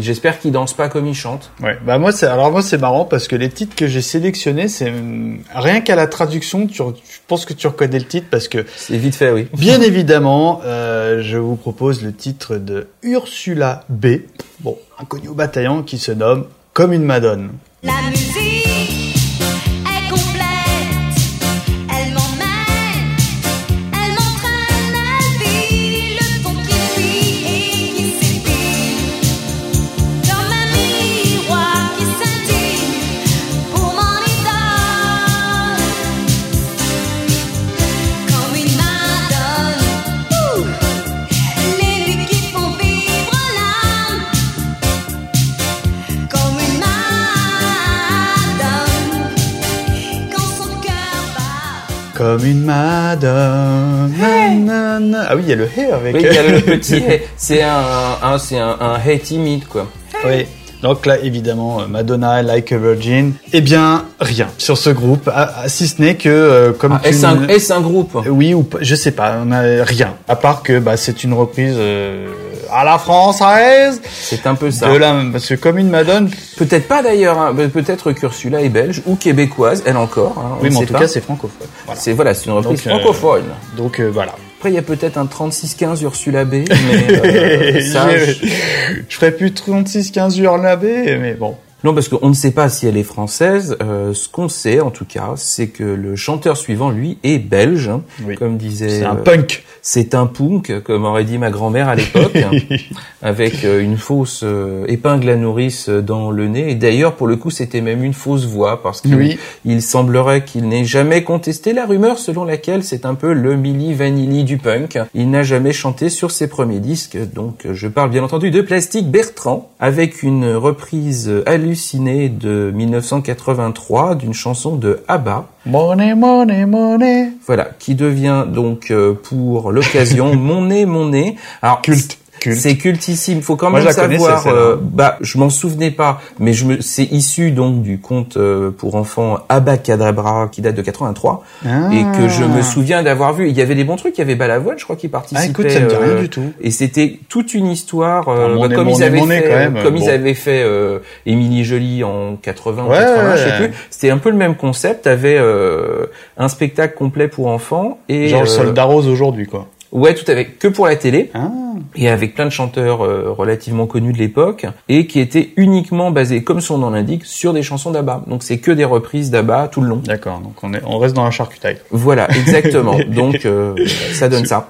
j'espère qu'il danse pas comme il chante. Ouais, bah moi c'est alors moi c'est marrant parce que les titres que j'ai sélectionnés, c'est hum, rien qu'à la traduction, tu, re- je pense que tu reconnais le titre parce que C'est vite fait, oui. bien évidemment, euh, je vous propose le titre de Ursula B, bon, inconnu au bataillon qui se nomme Comme une Madone. La musique Comme une nanana. Ah oui, il y a le hé avec. Oui, il y a le petit hey. C'est un, un- c'est un, un hey timide, quoi. Oui. Donc là, évidemment, euh, Madonna, Like a Virgin. Eh bien, rien sur ce groupe, ah, ah, si ce n'est que euh, comme Ah, est-ce un, ne- est-ce un groupe? Oui ou pas, je sais pas, on a rien. À part que bah, c'est une reprise euh, à la française C'est un peu ça. de la, parce que comme une Madone. Peut-être pas d'ailleurs, hein. peut-être qu'Ursula est belge ou québécoise, elle encore. hein, Oui, mais en tout pas. cas, c'est francophone. Voilà. C'est voilà, c'est une reprise Donc, euh, francophone. Donc euh, voilà. Après, il y a peut-être un 3615 Ursula B, mais euh, ça, je, je- ferais plus 36 15 heures la baie, mais bon. Non, parce qu'on ne sait pas si elle est française. Euh, ce qu'on sait, en tout cas, c'est que le chanteur suivant, lui, est belge, hein, Oui. comme disait. C'est un euh, punk. C'est un punk, comme aurait dit ma grand-mère à l'époque, avec euh, une fausse euh, épingle à nourrice dans le nez. Et d'ailleurs, pour le coup, c'était même une fausse voix, parce qu'il Oui. il semblerait qu'il n'ait jamais contesté la rumeur selon laquelle c'est un peu le Milli Vanilli du punk. Il n'a jamais chanté sur ses premiers disques, donc je parle bien entendu de Plastique Bertrand, avec une reprise hallucinée de 1983 d'une chanson de ABBA. Money, money, money. Voilà, qui devient donc euh, pour l'occasion mon nez, mon nez. Alors Culte, culte. C'est cultissime. Faut quand même savoir. euh, bah, je m'en souvenais pas, mais je me, c'est issu donc du conte euh, pour enfants Abacadabra qui date de 83 Ah. et que je me souviens d'avoir vu. Il y avait des bons trucs. Il y avait Balavoine, je crois, qui participait. Ah, écoute, ça me dit rien euh, du tout. Et c'était toute une histoire, Ah, bah, comme ils avaient fait, quand même, comme bon. ils avaient fait euh, Émilie Jolie en 80 ou Ouais, 80, je sais plus. C'était un peu le même concept. Avait euh, un spectacle complet pour enfants et Genre le soldat rose aujourd'hui, quoi. Ouais, tout avec que pour la télé Ah. et avec plein de chanteurs euh, relativement connus de l'époque et qui étaient uniquement basés, comme son nom l'indique, sur des chansons d'ABBA. Donc c'est que des reprises d'ABBA tout le long. D'accord, donc on, est, on reste dans la charcutaille. Voilà, exactement. Donc euh, ça donne ça.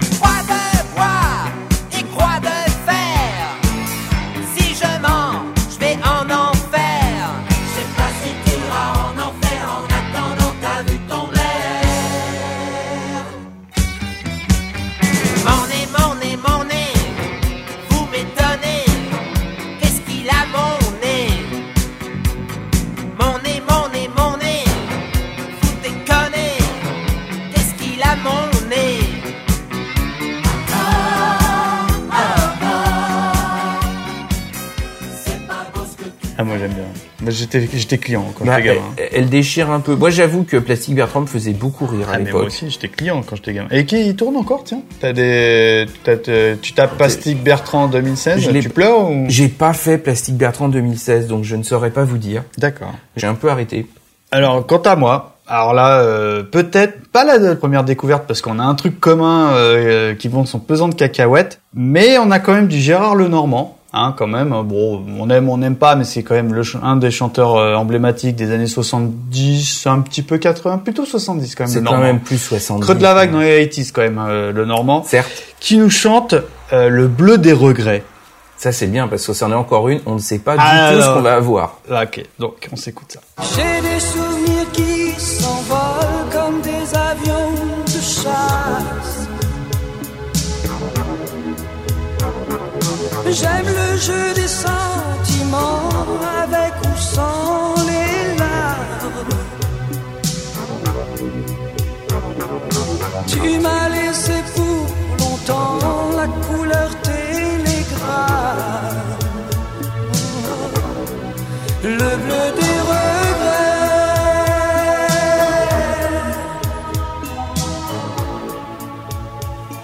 J'étais, j'étais client quand Bah, j'étais gamin. elle déchire un peu. Moi, j'avoue que Plastic Bertrand me faisait beaucoup rire à Ah, mais moi l'époque. aussi, j'étais client quand j'étais gamin. Et qui il tourne encore, tiens? T'as des, t'as, t'as- tu tapes Plastique Bertrand 2016, Je l'ai- tu pleures ou? J'ai pas fait Plastic Bertrand 2016, donc je ne saurais pas vous dire. D'accord. J'ai un peu arrêté. Alors, quant à moi, alors là, euh, peut-être pas la première découverte parce qu'on a un truc commun euh, qui vont son pesant de cacahuètes, mais on a quand même du Gérard Lenormand. Hein, quand même, bon, on aime, on n'aime pas, mais c'est quand même le, un des chanteurs euh, emblématiques des années 70, un petit peu 80, plutôt 70 quand même. C'est quand Normand. même plus 70. Creux de la vague dans les 80s quand même, euh, le Normand, Certes, qui nous chante euh, le bleu des regrets. ça c'est bien parce que c'en est encore une. On ne sait pas du Alors. tout ce qu'on va avoir. Là, ok, donc on s'écoute ça. J'ai des souvenirs qui s'envolent comme des avions de chasse. J'aime le jeu des sentiments avec ou sans les larmes. Tu m'as laissé pour longtemps la couleur télégramme. Le bleu des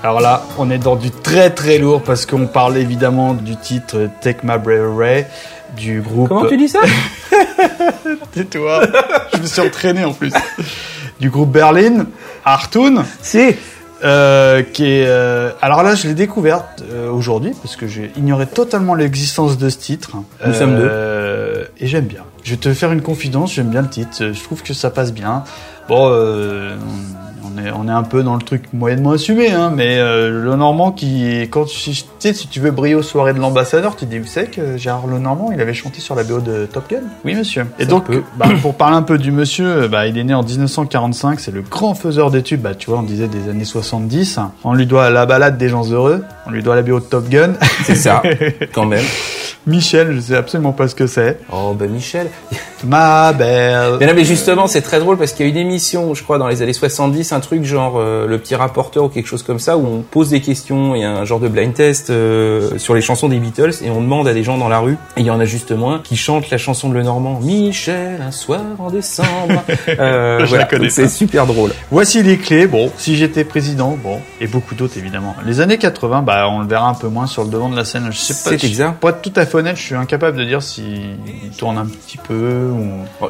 Alors là, on est dans du très très lourd parce qu'on parle évidemment du titre Take My Breath Away du groupe. Comment tu dis ça? Tais-toi. Je me suis entraîné en plus. Du groupe Berlin, Hartoon. Si. Euh, qui est euh, alors là je l'ai découverte euh, aujourd'hui parce que j'ai ignoré totalement l'existence de ce titre Nous sommes deux et j'aime bien je vais te faire une confidence j'aime bien le titre je trouve que ça passe bien bon on est on est un peu dans le truc moyennement assumé hein mais euh, le Normand qui quand tu tu sais si tu veux briller aux soirées de l'ambassadeur tu dis vous savez que Gérard Le Normand il avait chanté sur la BO de Top Gun? Oui monsieur et Ça donc bah, pour parler un peu du monsieur, bah, il est né en 1945, c'est le grand faiseur d'études, bah, tu vois, on disait des années 70. On lui doit la balade des gens heureux, on lui doit la bio de Top Gun. C'est ça, quand même. Michel, je sais absolument pas ce que c'est. Oh, bah Michel. Ma belle. Mais non, mais justement, c'est très drôle parce qu'il y a une émission, je crois, dans les années 70, un truc genre euh, le petit rapporteur ou quelque chose comme ça, où on pose des questions, a un genre de blind test euh, sur les chansons des Beatles et on demande à des gens dans la rue, et il y en a justement un qui chante la chanson de Le Normand, Michel, un soir en décembre. Euh, Je la connais c'est super drôle. Voici les clés. Bon, si j'étais président, bon, et beaucoup d'autres évidemment. Les années 80, bah, on le verra un peu moins sur le devant de la scène. Je sais pas. C'est exact. Pour être tout à fait honnête, je suis incapable de dire s'il tourne un petit peu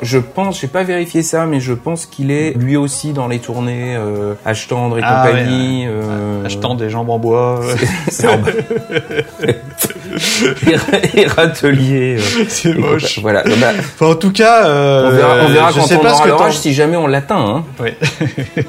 Je pense, j'ai pas vérifié ça, mais je pense qu'il est lui aussi dans les tournées euh, et Ah, compagnie. euh, Achetant des jambes en bois. c'est en bas. et, râtelier. euh, C'est moche. Voilà. Bah, Enfin, en tout cas, euh, on verra, on verra je quand sais on pas ce aura que l'orage si jamais on l'atteint. Hein. Oui.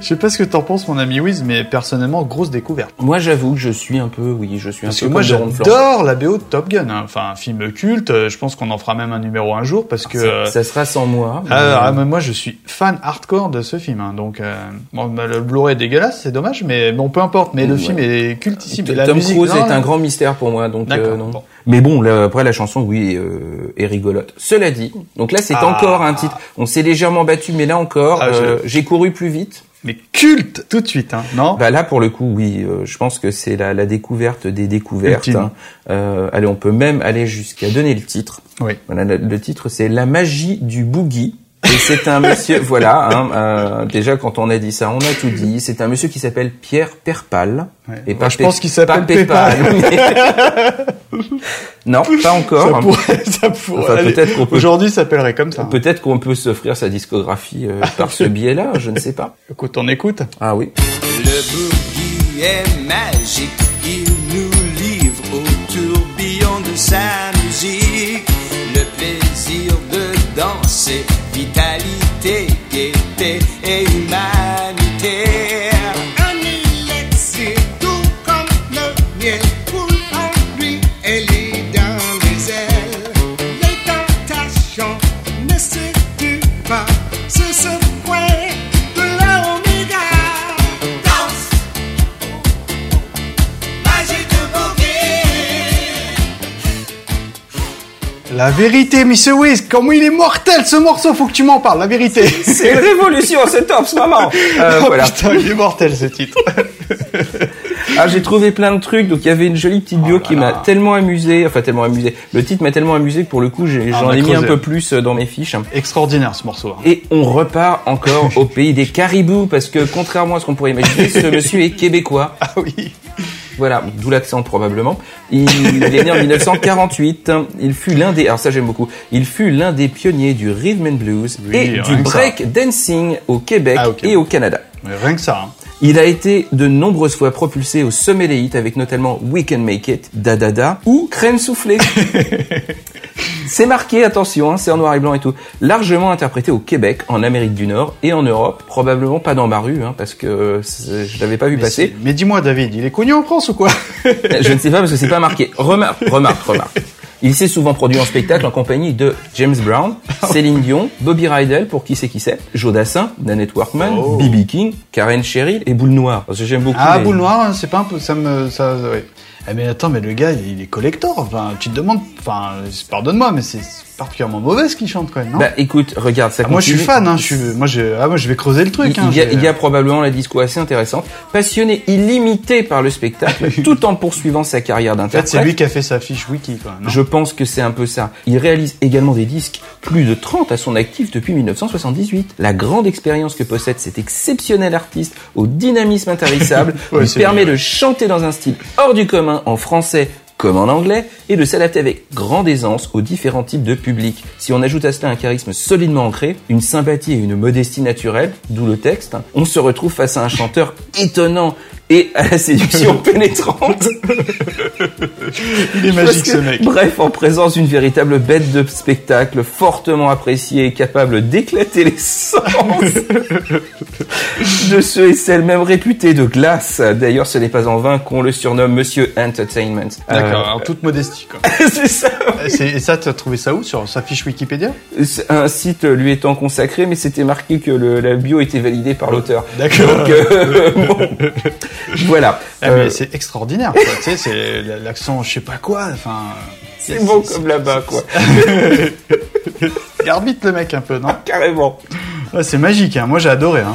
Je sais pas ce que t'en penses, mon ami Wiz, mais personnellement, grosse découverte. Moi, j'avoue que je suis un peu, oui, je suis un Parce que peu moi, comme Laurent Flan. j'adore la BO de Top Gun. hein. Enfin, un film culte. euh, Je pense qu'on en fera même un numéro un jour parce que. euh, Ça, ça sera sans moi. mais- ah, ah, mais moi, je suis fan hardcore de ce film. hein. Donc, euh, bon, bah, le Blu-ray est dégueulasse, c'est dommage, mais bon, peu importe. Mais le Ouais. film est cultissime. La Tom musique, Cruise non, est un grand mystère pour moi, donc D'accord, euh, bon. Mais bon, là, après la chanson, oui, euh, est rigolote. Cela dit, donc là, c'est Ah. encore un titre. On s'est légèrement battu, mais là encore, Ah, euh, j'ai couru plus vite. Mais culte tout de suite, hein, non? Bah là, pour le coup, oui, euh, je pense que c'est la, la découverte des découvertes. Hein. Euh, allez, on peut même aller jusqu'à donner le titre. Oui. Voilà, le, le titre, c'est La magie du boogie. Et c'est un monsieur, voilà, hein, euh, déjà quand on a dit ça, on a tout dit. C'est un monsieur qui s'appelle Pierre Perpal. Ouais. Et je pense qu'il s'appelle mais- non, pas encore. Ça pourrait, ça pourrait. Enfin, peut-être qu'on peut- Aujourd'hui, ça s'appellerait comme ça. Peut-être qu'on peut s'offrir sa discographie euh, par ce biais-là, je ne sais pas. Écoute, on écoute. Ah oui. Le boogie est magique, La vérité, Monsieur Wiz, comment il est mortel ce morceau, faut que tu m'en parles, la vérité. C'est une révolution, c'est top, maman. Euh, Oh, voilà. Putain, il est mortel ce titre. Ah, j'ai trouvé plein de trucs. Donc il y avait une jolie petite bio Oh là qui m'a tellement amusé, enfin tellement amusé. Le titre m'a tellement amusé que pour le coup, j'ai- j'en ai mis un peu plus euh, dans mes fiches. Extraordinaire ce morceau. hein. Et on repart encore au pays des caribous parce que contrairement à ce qu'on pourrait imaginer, ce monsieur est québécois. Ah oui. Voilà, d'où l'accent probablement. Il, il est né en 1948. Il fut l'un des, alors ça j'aime beaucoup. Il fut l'un des pionniers du rhythm and blues Oui, et du ça. break dancing au Québec Ah, et au Canada. Mais rien que ça. hein. Il a été de nombreuses fois propulsé au sommet des hits avec notamment We Can Make It, Da Da Da ou Crème soufflée. c'est marqué, attention, hein, c'est en noir et blanc et tout. Largement interprété au Québec, en Amérique du Nord et en Europe. Probablement pas dans ma rue, hein, parce que c'est- je l'avais pas vu Mais, passer. mais dis-moi, David, il est connu en France ou quoi Je ne sais pas parce que c'est pas marqué. Remarque, remarque, remarque. Il s'est souvent produit en spectacle en compagnie de James Brown, Céline Dion, Bobby Rydell, pour qui c'est qui c'est, Joe Dassin, Nanette Workman, Oh. B.B. King, Karen Cheryl et Boule Noire. Parce que j'aime beaucoup. Ah, les- boule noire, hein, c'est pas un peu, ça me, ça, ouais. Eh, mais attends, mais le gars, il est collector. Enfin, tu te demandes, enfin, pardonne-moi, mais c'est particulièrement mauvais ce qu'il chante quand même, non Bah écoute, regarde, ça Ah, Moi, je suis fan, hein. Je suis, moi, je, ah, moi, je vais creuser le truc. Il, hein, il y a, il y a probablement la disco assez intéressante. Passionné illimité par le spectacle, tout en poursuivant sa carrière En fait, d'interprète. c'est lui qui a fait sa fiche wiki, quoi. non Je pense que c'est un peu ça. Il réalise également des disques, plus de 30 à son actif depuis 1978. La grande expérience que possède cet exceptionnel artiste au dynamisme intarissable Ouais, lui permet bien. de chanter dans un style hors du commun en français comme en anglais, et de s'adapter avec grande aisance aux différents types de publics. Si on ajoute à cela un charisme solidement ancré, une sympathie et une modestie naturelle, d'où le texte, on se retrouve face à un chanteur étonnant et à la séduction pénétrante. Il est magique, que, ce mec. Bref, en présence d'une véritable bête de spectacle, fortement appréciée et capable d'éclater les sens de ceux et celles même réputés de glace. D'ailleurs, ce n'est pas en vain qu'on le surnomme Monsieur Entertainment. D'accord, Euh, en toute modestie, quoi. c'est ça. Et ça, t'as trouvé ça où Sur sa fiche Wikipédia? Un site lui étant consacré, mais c'était marqué que le, la bio était validée par l'auteur. D'accord. Donc, euh, bon. voilà. Ah, Euh, c'est extraordinaire, tu sais, c'est l'accent, je sais pas quoi, enfin... c'est bon comme là-bas, quoi. Il arbitre le mec un peu, non? Carrément. Ouais, C'est magique, hein. moi j'ai adoré. Hein.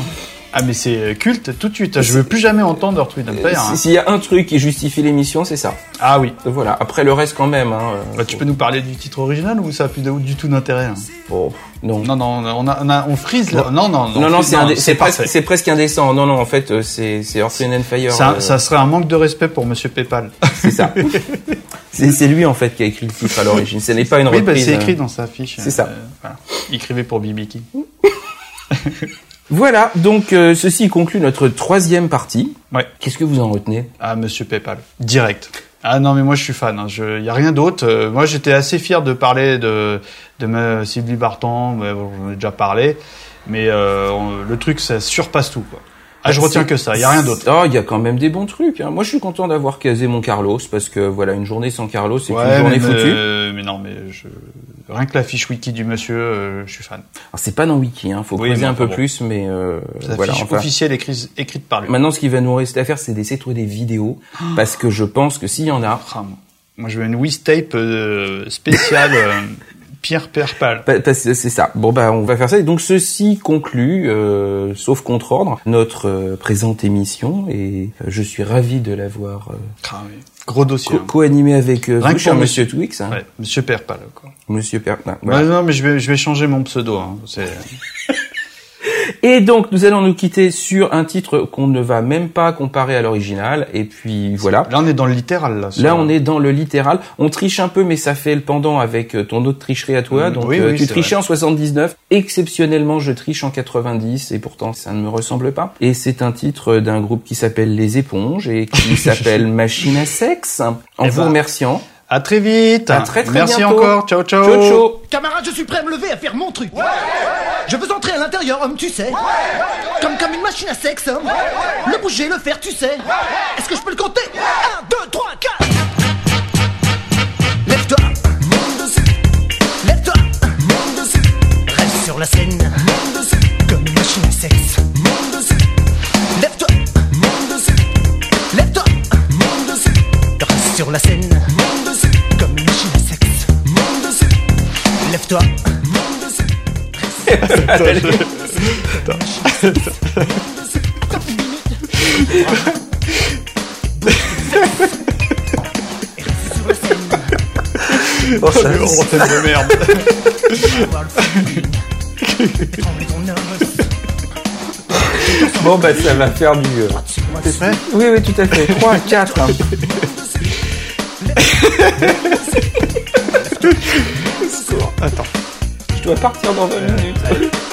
Ah mais c'est culte tout de suite, je veux plus jamais entendre and Fire. hein. S'il y a un truc qui justifie l'émission, c'est ça. Ah oui, Voilà. Après le reste quand même. Hein, euh, bah, tu peux nous parler du titre original ou ça a plus de- du tout d'intérêt hein Oh, non. Non, non, on, a, on, a- on frise là. Non, non, Non, non, frise- c'est presque, indécent. Non, non, en fait, euh, c'est c'est Earth, and Fire. Ça, euh, ça serait un manque de respect pour Monsieur Paypal. c'est ça. c'est lui en fait qui a écrit le titre à l'origine. Ce n'est pas une Oui, bah, reprise. c'est euh. écrit dans sa fiche. c'est ça. euh, voilà. Écrivait pour Bibiki. Voilà. Donc euh, ceci conclut notre troisième partie. Ouais. Qu'est-ce que vous en retenez? Ah, Monsieur Paypal. Direct. Ah non, mais moi je suis fan. Il hein. y a rien d'autre. Euh, moi j'étais assez fier de parler de, de ma Sylvie Barton. mais bon, J'en ai déjà parlé. Mais euh, on- le truc, ça surpasse tout. Quoi. Ah, je retiens que ça. Il y a rien d'autre. Oh, il y a quand même des bons trucs. hein. Moi, je suis content d'avoir casé mon Carlos parce que voilà, une journée sans Carlos, c'est une journée mais, foutue. euh, mais non, mais je... rien que la fiche wiki du monsieur, euh, je suis fan. Alors, c'est pas dans Wiki, hein. Faut Oui, creuser un peu bon. plus, mais euh, La voilà. fiche enfin. officielle écrite, écrite par lui. Maintenant, ce qui va nous rester à faire, c'est d'essayer de trouver des vidéos parce que je pense que s'il y en a, Ah, moi. je veux une Wistape euh, spéciale Pierre Perpal. Pa- parce que c'est ça. Bon bah on va faire ça. Et donc ceci conclut, euh, sauf contre ordre, notre euh, présente émission. Et euh, je suis ravi de l'avoir Ah, oui. Gros dossier. co- co-animé avec euh, vous, cher Monsieur Twix, hein, hein. Ouais, Monsieur Perpal. Quoi. Monsieur Per. non, voilà. Ouais, non, mais je vais, je vais changer mon pseudo. Hein. Et donc nous allons nous quitter sur un titre qu'on ne va même pas comparer à l'original. Et puis voilà. Là, on est dans le littéral. Là, Là, on est dans le littéral. On triche un peu, mais ça fait le pendant avec euh, ton autre tricherie à toi. Mm, Donc, oui, euh, oui, tu trichais en 79. Exceptionnellement, je triche en 90, et pourtant, ça ne me ressemble pas. Et c'est un titre d'un groupe qui s'appelle Les Éponges et qui s'appelle Machine à sexe. En Eh vous ben, remerciant. À très vite. À très, très Merci bientôt. encore. Ciao, ciao. Ciao, ciao. Camarade, je suis prêt à me lever à faire mon truc. Je veux entrer à l'intérieur, homme, tu sais. Comme comme une machine à sexe, homme. Le bouger, le faire, tu sais. Est-ce que je peux le compter? 1, 2, 3, 4. Lève-toi, monte dessus. Lève-toi, monte dessus. Reste sur la scène, monte dessus. Comme une machine à sexe, monte dessus. Lève-toi, monte dessus. Lève-toi, monte dessus. Reste sur la scène, Dessus. Oh, ça- Antenne de merde. Bon, bah, ça va faire du... euh, T'es prêt Oui, oui, tout à fait. 3, 4. Attends. Je dois partir dans 20 minutes.